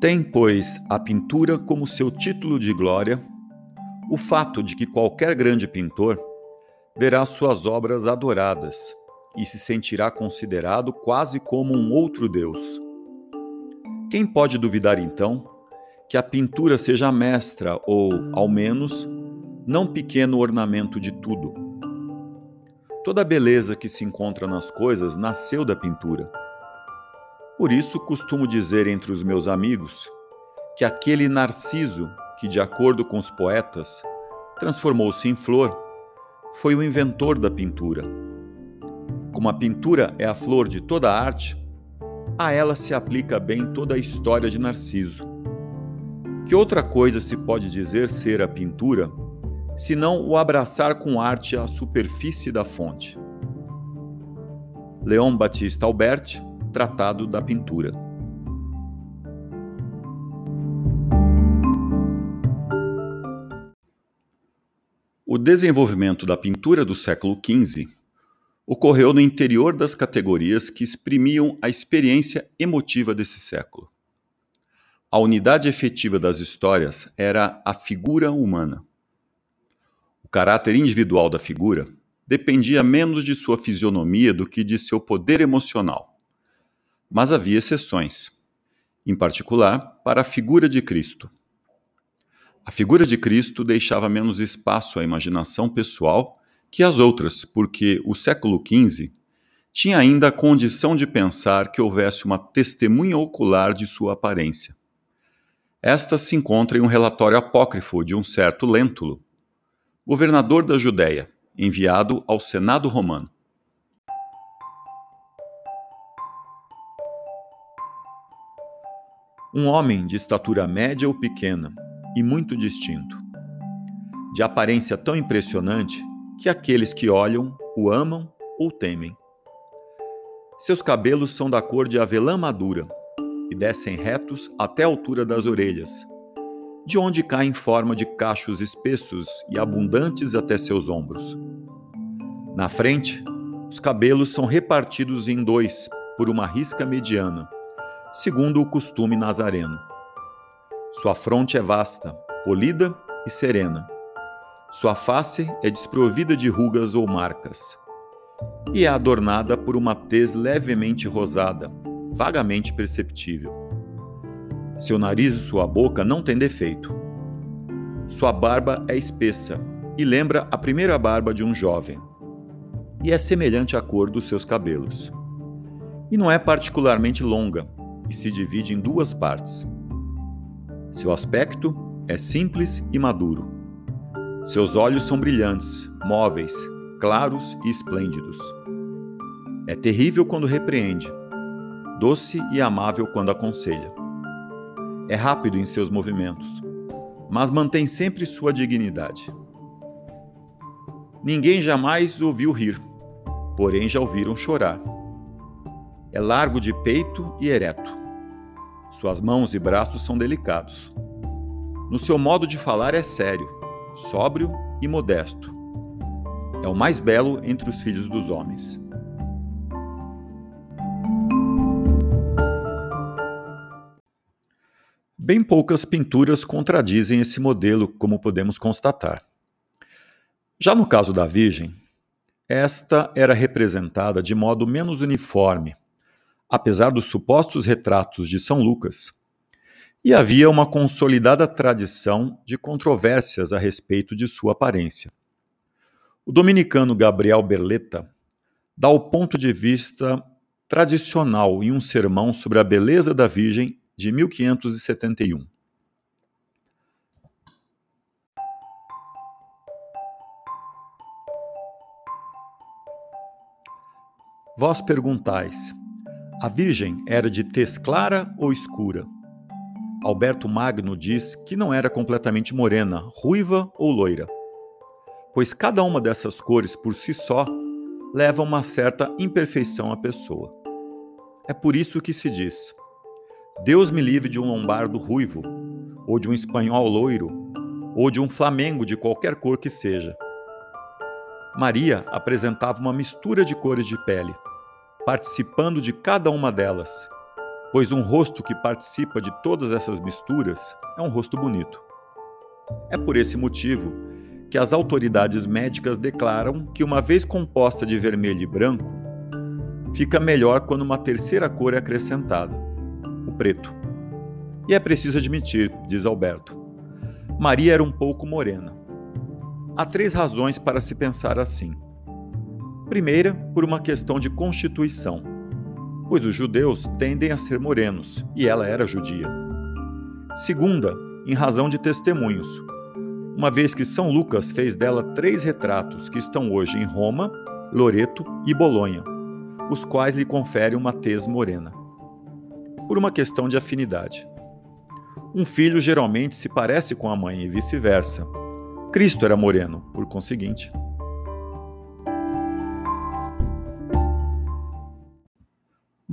Tem, pois, a pintura como seu título de glória o fato de que qualquer grande pintor verá suas obras adoradas e se sentirá considerado quase como um outro Deus. Quem pode duvidar, então, que a pintura seja mestra ou, ao menos, não pequeno ornamento de tudo? Toda a beleza que se encontra nas coisas nasceu da pintura por isso costumo dizer entre os meus amigos que aquele narciso que, de acordo com os poetas, transformou-se em flor, foi o inventor da pintura. Como a pintura é a flor de toda a arte, a ela se aplica bem toda a história de Narciso. Que outra coisa se pode dizer ser a pintura, senão o abraçar com arte a superfície da fonte? Leon Batista Alberti Tratado da Pintura. O desenvolvimento da pintura do século XV ocorreu no interior das categorias que exprimiam a experiência emotiva desse século. A unidade efetiva das histórias era a figura humana. O caráter individual da figura dependia menos de sua fisionomia do que de seu poder emocional. Mas havia exceções, em particular para a figura de Cristo. A figura de Cristo deixava menos espaço à imaginação pessoal que as outras, porque o século XV tinha ainda a condição de pensar que houvesse uma testemunha ocular de sua aparência. Esta se encontra em um relatório apócrifo de um certo Lêntulo, governador da Judéia, enviado ao Senado romano. Um homem de estatura média ou pequena e muito distinto. De aparência tão impressionante que aqueles que olham o amam ou temem. Seus cabelos são da cor de avelã madura e descem retos até a altura das orelhas, de onde caem em forma de cachos espessos e abundantes até seus ombros. Na frente, os cabelos são repartidos em dois por uma risca mediana segundo o costume nazareno. Sua fronte é vasta, polida e serena. Sua face é desprovida de rugas ou marcas, e é adornada por uma tez levemente rosada, vagamente perceptível. Seu nariz e sua boca não têm defeito. Sua barba é espessa e lembra a primeira barba de um jovem, e é semelhante à cor dos seus cabelos. E não é particularmente longa, e se divide em duas partes. Seu aspecto é simples e maduro. Seus olhos são brilhantes, móveis, claros e esplêndidos. É terrível quando repreende, doce e amável quando aconselha. É rápido em seus movimentos, mas mantém sempre sua dignidade. Ninguém jamais ouviu rir, porém já ouviram chorar. É largo de peito e ereto. Suas mãos e braços são delicados. No seu modo de falar é sério, sóbrio e modesto. É o mais belo entre os filhos dos homens. Bem poucas pinturas contradizem esse modelo, como podemos constatar. Já no caso da Virgem, esta era representada de modo menos uniforme, apesar dos supostos retratos de São Lucas, e havia uma consolidada tradição de controvérsias a respeito de sua aparência. O dominicano Gabriel Berleta dá o ponto de vista tradicional em um sermão sobre a beleza da Virgem de 1571. Vós perguntais: a Virgem era de tez clara ou escura? Alberto Magno diz que não era completamente morena, ruiva ou loira, pois cada uma dessas cores por si só leva uma certa imperfeição à pessoa. É por isso que se diz: Deus me livre de um lombardo ruivo, ou de um espanhol loiro, ou de um flamengo de qualquer cor que seja. Maria apresentava uma mistura de cores de pele, participando de cada uma delas, pois um rosto que participa de todas essas misturas é um rosto bonito. É por esse motivo que as autoridades médicas declaram que, uma vez composta de vermelho e branco, fica melhor quando uma terceira cor é acrescentada, o preto. E é preciso admitir, diz Alberto, Maria era um pouco morena. Há três razões para se pensar assim. Primeira, por uma questão de constituição pois os judeus tendem a ser morenos, e ela era judia. Segunda, em razão de testemunhos, uma vez que São Lucas fez dela três retratos que estão hoje em Roma, Loreto e Bolonha, os quais lhe conferem uma tez morena. Por uma questão de afinidade. Um filho geralmente se parece com a mãe e vice-versa. Cristo era moreno, por conseguinte.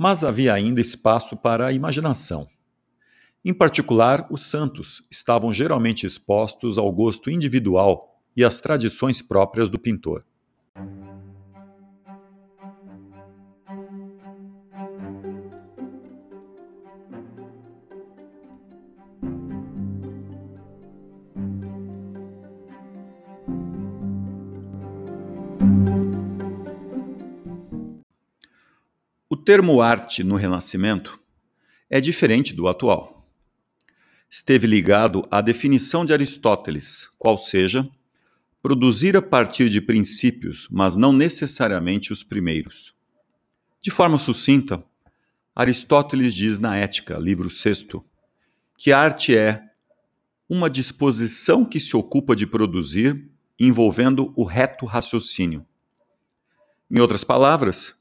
Mas havia ainda espaço para a imaginação. Em particular, os santos estavam geralmente expostos ao gosto individual e às tradições próprias do pintor. Termo arte no Renascimento é diferente do atual. Esteve ligado à definição de Aristóteles, qual seja, produzir a partir de princípios, mas não necessariamente os primeiros. De forma sucinta, Aristóteles diz na Ética, livro sexto, que a arte é uma disposição que se ocupa de produzir envolvendo o reto raciocínio. Em outras palavras,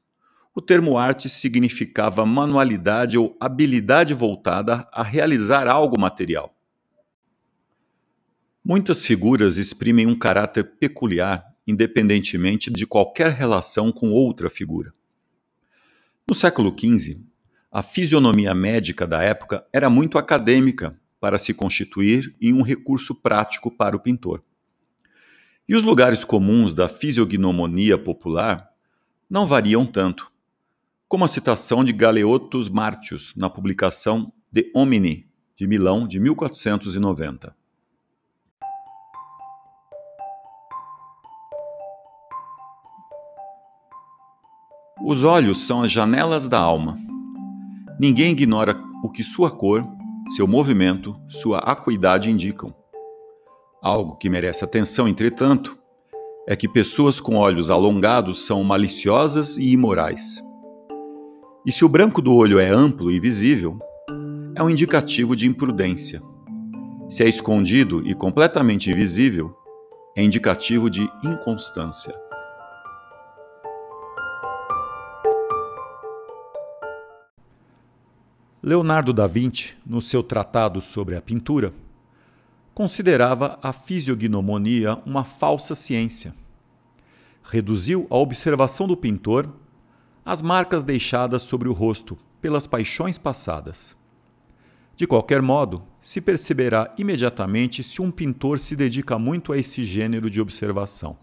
o termo arte significava manualidade ou habilidade voltada a realizar algo material. Muitas figuras exprimem um caráter peculiar, independentemente de qualquer relação com outra figura. No século XV, a fisionomia médica da época era muito acadêmica para se constituir em um recurso prático para o pintor. E os lugares comuns da fisiognomonia popular não variam tanto como a citação de Galeotus Martius na publicação De Homini, de Milão, de 1490. Os olhos são as janelas da alma. Ninguém ignora o que sua cor, seu movimento, sua acuidade indicam. Algo que merece atenção, entretanto, é que pessoas com olhos alongados são maliciosas e imorais. E se o branco do olho é amplo e visível, é um indicativo de imprudência. Se é escondido e completamente invisível, é indicativo de inconstância. Leonardo da Vinci, no seu tratado sobre a pintura, considerava a fisiognomonia uma falsa ciência. Reduziu a observação do pintor as marcas deixadas sobre o rosto pelas paixões passadas. De qualquer modo, se perceberá imediatamente se um pintor se dedica muito a esse gênero de observação.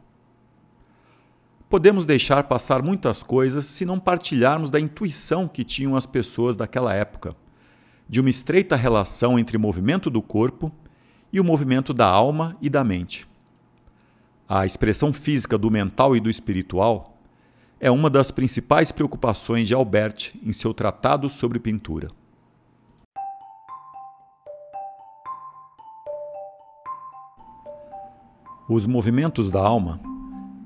Podemos deixar passar muitas coisas se não partilharmos da intuição que tinham as pessoas daquela época, de uma estreita relação entre o movimento do corpo e o movimento da alma e da mente. A expressão física do mental e do espiritual é uma das principais preocupações de Albert em seu tratado sobre pintura. Os movimentos da alma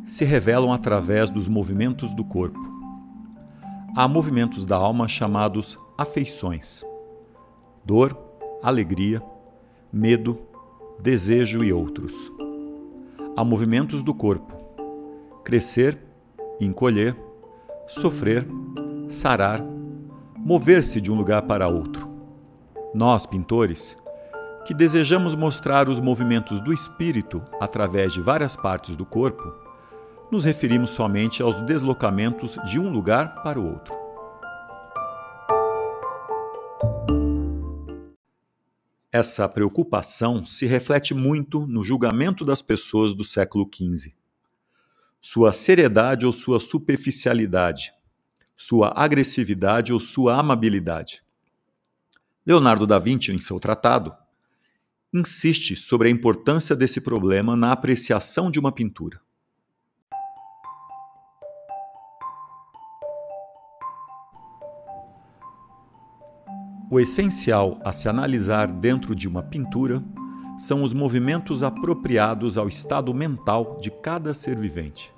se revelam através dos movimentos do corpo. Há movimentos da alma chamados afeições: dor, alegria, medo, desejo e outros. Há movimentos do corpo: crescer encolher, sofrer, sarar, mover-se de um lugar para outro. Nós, pintores, que desejamos mostrar os movimentos do espírito através de várias partes do corpo, nos referimos somente aos deslocamentos de um lugar para o outro. Essa preocupação se reflete muito no julgamento das pessoas do século XV. Sua seriedade ou sua superficialidade, sua agressividade ou sua amabilidade. Leonardo da Vinci, em seu tratado, insiste sobre a importância desse problema na apreciação de uma pintura. O essencial a se analisar dentro de uma pintura são os movimentos apropriados ao estado mental de cada ser vivente.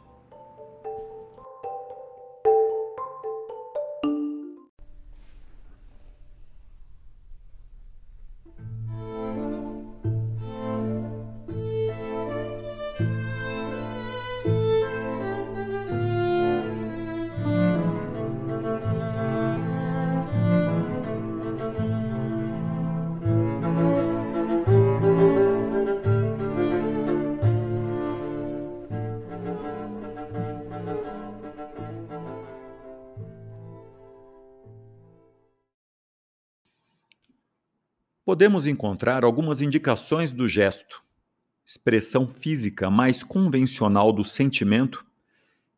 Podemos encontrar algumas indicações do gesto, expressão física mais convencional do sentimento,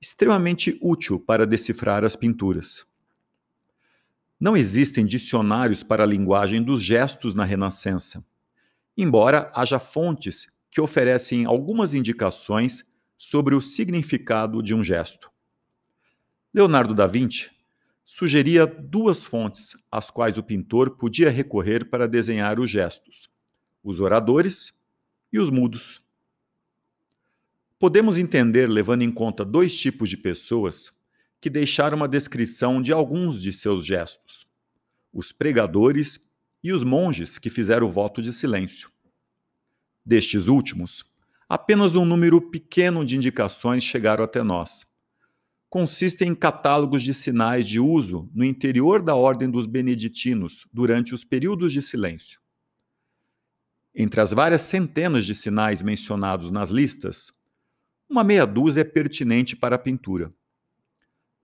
extremamente útil para decifrar as pinturas. Não existem dicionários para a linguagem dos gestos na Renascença, embora haja fontes que oferecem algumas indicações sobre o significado de um gesto. Leonardo da Vinci sugeria duas fontes às quais o pintor podia recorrer para desenhar os gestos: os oradores e os mudos. Podemos entender, levando em conta dois tipos de pessoas que deixaram uma descrição de alguns de seus gestos: os pregadores e os monges que fizeram o voto de silêncio. Destes últimos, apenas um número pequeno de indicações chegaram até nós consistem em catálogos de sinais de uso no interior da ordem dos beneditinos durante os períodos de silêncio. Entre as várias centenas de sinais mencionados nas listas, uma meia dúzia é pertinente para a pintura.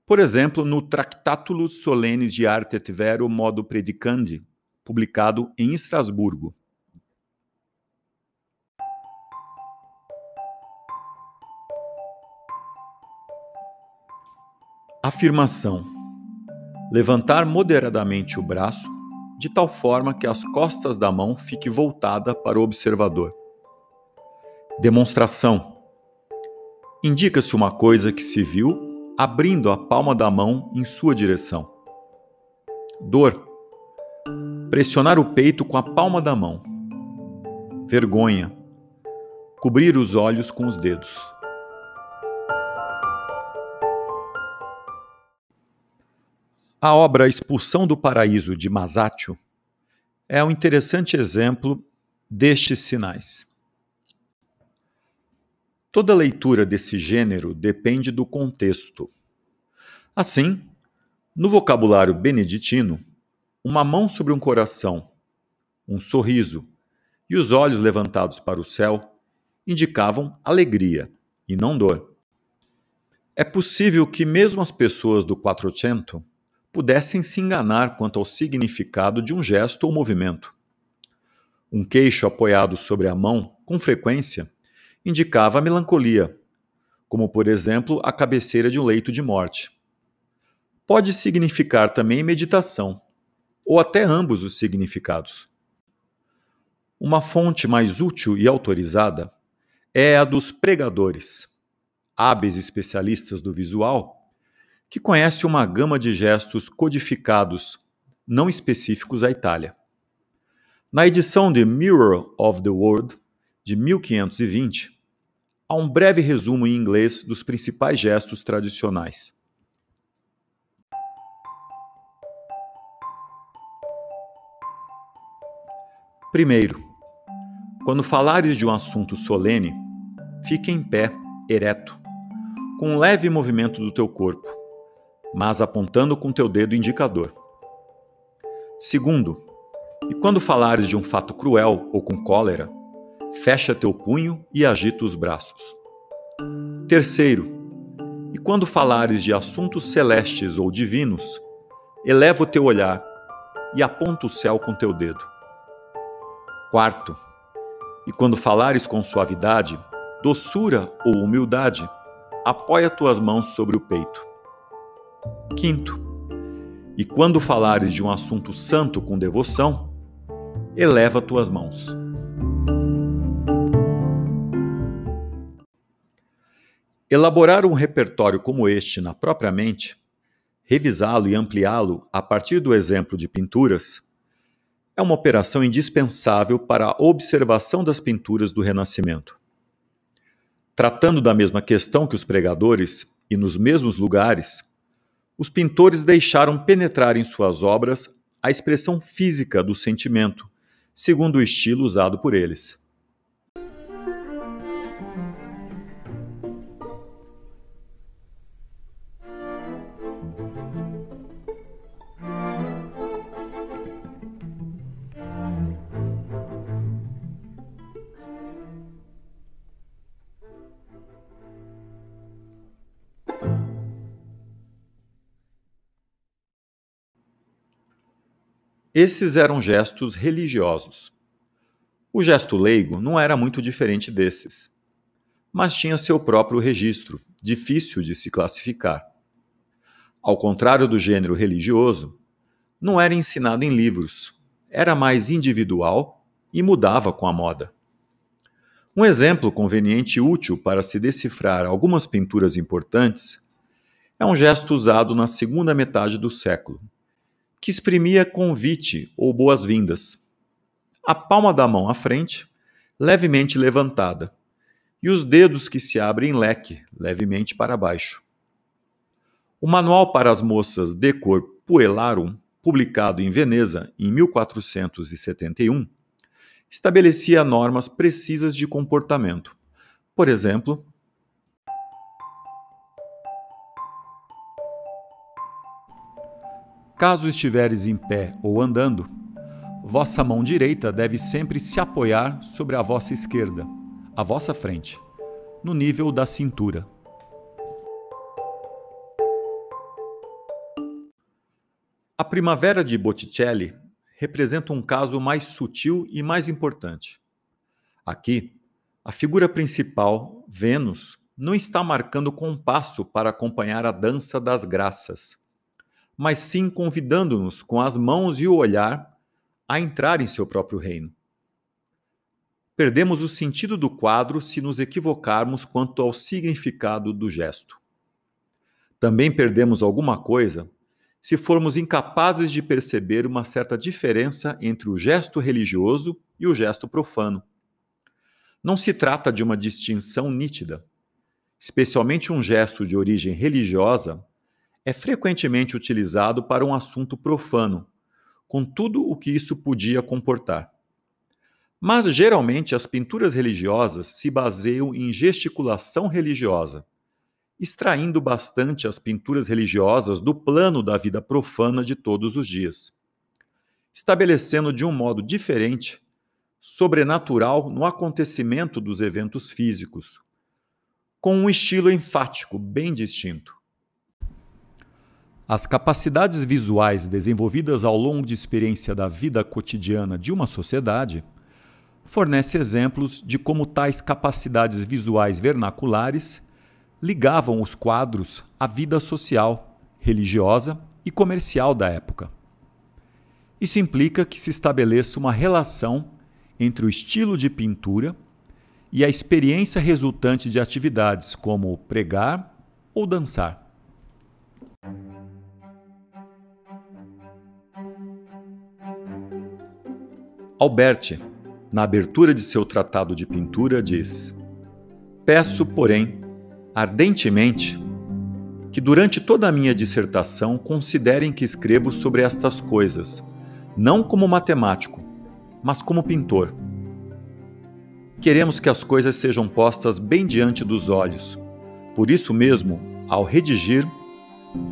Por exemplo, no Tractatulus Solenes de Arte et Vero Modo Predicandi, publicado em Estrasburgo. Afirmação: Levantar moderadamente o braço, de tal forma que as costas da mão fiquem voltada para o observador. Demonstração: Indica-se uma coisa que se viu abrindo a palma da mão em sua direção. Dor: Pressionar o peito com a palma da mão. Vergonha: Cobrir os olhos com os dedos. A obra Expulsão do Paraíso de Masaccio é um interessante exemplo destes sinais. Toda leitura desse gênero depende do contexto. Assim, no vocabulário beneditino, uma mão sobre um coração, um sorriso e os olhos levantados para o céu indicavam alegria e não dor. É possível que mesmo as pessoas do Quattrocento pudessem se enganar quanto ao significado de um gesto ou movimento. Um queixo apoiado sobre a mão, com frequência, indicava melancolia, como por exemplo a cabeceira de um leito de morte. Pode significar também meditação, ou até ambos os significados. Uma fonte mais útil e autorizada é a dos pregadores, hábeis especialistas do visual que conhece uma gama de gestos codificados, não específicos à Itália. Na edição de Mirror of the World, de 1520, há um breve resumo em inglês dos principais gestos tradicionais. Primeiro, quando falares de um assunto solene, fique em pé, ereto, com um leve movimento do teu corpo mas apontando com teu dedo indicador. Segundo, e quando falares de um fato cruel ou com cólera, fecha teu punho e agita os braços. Terceiro, e quando falares de assuntos celestes ou divinos, eleva o teu olhar e aponta o céu com teu dedo. Quarto, e quando falares com suavidade, doçura ou humildade, apoia tuas mãos sobre o peito. Quinto, e quando falares de um assunto santo com devoção, eleva tuas mãos. Elaborar um repertório como este na própria mente, revisá-lo e ampliá-lo a partir do exemplo de pinturas, é uma operação indispensável para a observação das pinturas do Renascimento. Tratando da mesma questão que os pregadores e nos mesmos lugares, os pintores deixaram penetrar em suas obras a expressão física do sentimento, segundo o estilo usado por eles. Esses eram gestos religiosos. O gesto leigo não era muito diferente desses, mas tinha seu próprio registro, difícil de se classificar. Ao contrário do gênero religioso, não era ensinado em livros, era mais individual e mudava com a moda. Um exemplo conveniente e útil para se decifrar algumas pinturas importantes é um gesto usado na segunda metade do século, que exprimia convite ou boas-vindas. A palma da mão à frente, levemente levantada, e os dedos que se abrem em leque, levemente para baixo. O Manual para as Moças de Cor Puellarum, publicado em Veneza em 1471, estabelecia normas precisas de comportamento. Por exemplo, Caso estiveres em pé ou andando, vossa mão direita deve sempre se apoiar sobre a vossa esquerda, à vossa frente, no nível da cintura. A primavera de Botticelli representa um caso mais sutil e mais importante. Aqui, a figura principal, Vênus, não está marcando compasso para acompanhar a dança das graças mas sim convidando-nos com as mãos e o olhar a entrar em seu próprio reino. Perdemos o sentido do quadro se nos equivocarmos quanto ao significado do gesto. Também perdemos alguma coisa se formos incapazes de perceber uma certa diferença entre o gesto religioso e o gesto profano. Não se trata de uma distinção nítida. Especialmente um gesto de origem religiosa é frequentemente utilizado para um assunto profano, com tudo o que isso podia comportar. Mas geralmente as pinturas religiosas se baseiam em gesticulação religiosa, extraindo bastante as pinturas religiosas do plano da vida profana de todos os dias, estabelecendo de um modo diferente, sobrenatural no acontecimento dos eventos físicos, com um estilo enfático bem distinto. As capacidades visuais desenvolvidas ao longo de experiência da vida cotidiana de uma sociedade fornece exemplos de como tais capacidades visuais vernaculares ligavam os quadros à vida social, religiosa e comercial da época. Isso implica que se estabeleça uma relação entre o estilo de pintura e a experiência resultante de atividades como pregar ou dançar. Alberti, na abertura de seu tratado de pintura, diz: Peço, porém, ardentemente, que durante toda a minha dissertação considerem que escrevo sobre estas coisas, não como matemático, mas como pintor. Queremos que as coisas sejam postas bem diante dos olhos. Por isso mesmo, ao redigir,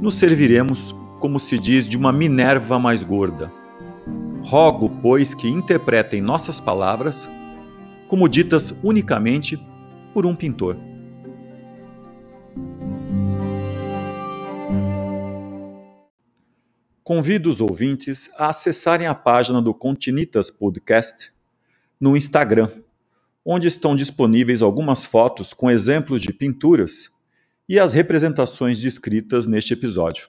nos serviremos, como se diz, de uma Minerva mais gorda. Rogo, pois, que interpretem nossas palavras como ditas unicamente por um pintor. Convido os ouvintes a acessarem a página do Continitas Podcast no Instagram, onde estão disponíveis algumas fotos com exemplos de pinturas e as representações descritas neste episódio.